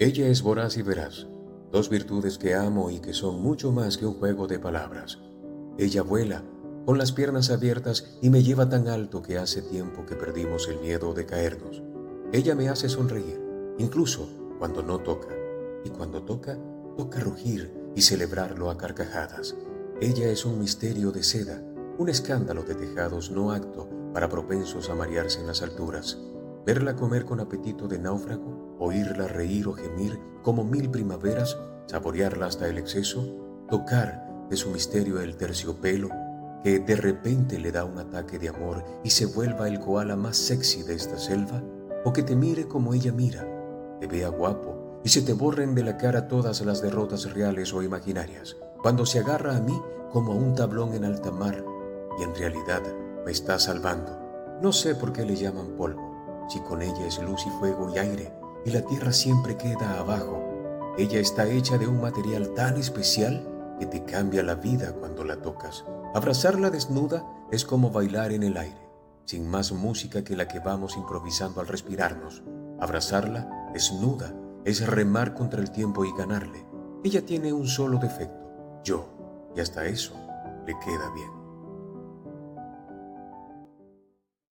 Ella es voraz y veraz, dos virtudes que amo y que son mucho más que un juego de palabras. Ella vuela, con las piernas abiertas y me lleva tan alto que hace tiempo que perdimos el miedo de caernos. Ella me hace sonreír, incluso cuando no toca, y cuando toca, toca rugir y celebrarlo a carcajadas. Ella es un misterio de seda, un escándalo de tejados no acto para propensos a marearse en las alturas. Verla comer con apetito de náufrago, oírla reír o gemir como mil primaveras, saborearla hasta el exceso, tocar de su misterio el terciopelo, que de repente le da un ataque de amor y se vuelva el koala más sexy de esta selva, o que te mire como ella mira, te vea guapo y se te borren de la cara todas las derrotas reales o imaginarias, cuando se agarra a mí como a un tablón en alta mar y en realidad me está salvando. No sé por qué le llaman polvo, si con ella es luz y fuego y aire y la tierra siempre queda abajo. Ella está hecha de un material tan especial que te cambia la vida cuando la tocas. Abrazarla desnuda es como bailar en el aire, sin más música que la que vamos improvisando al respirarnos. Abrazarla desnuda es remar contra el tiempo y ganarle. Ella tiene un solo defecto, yo, y hasta eso le queda bien.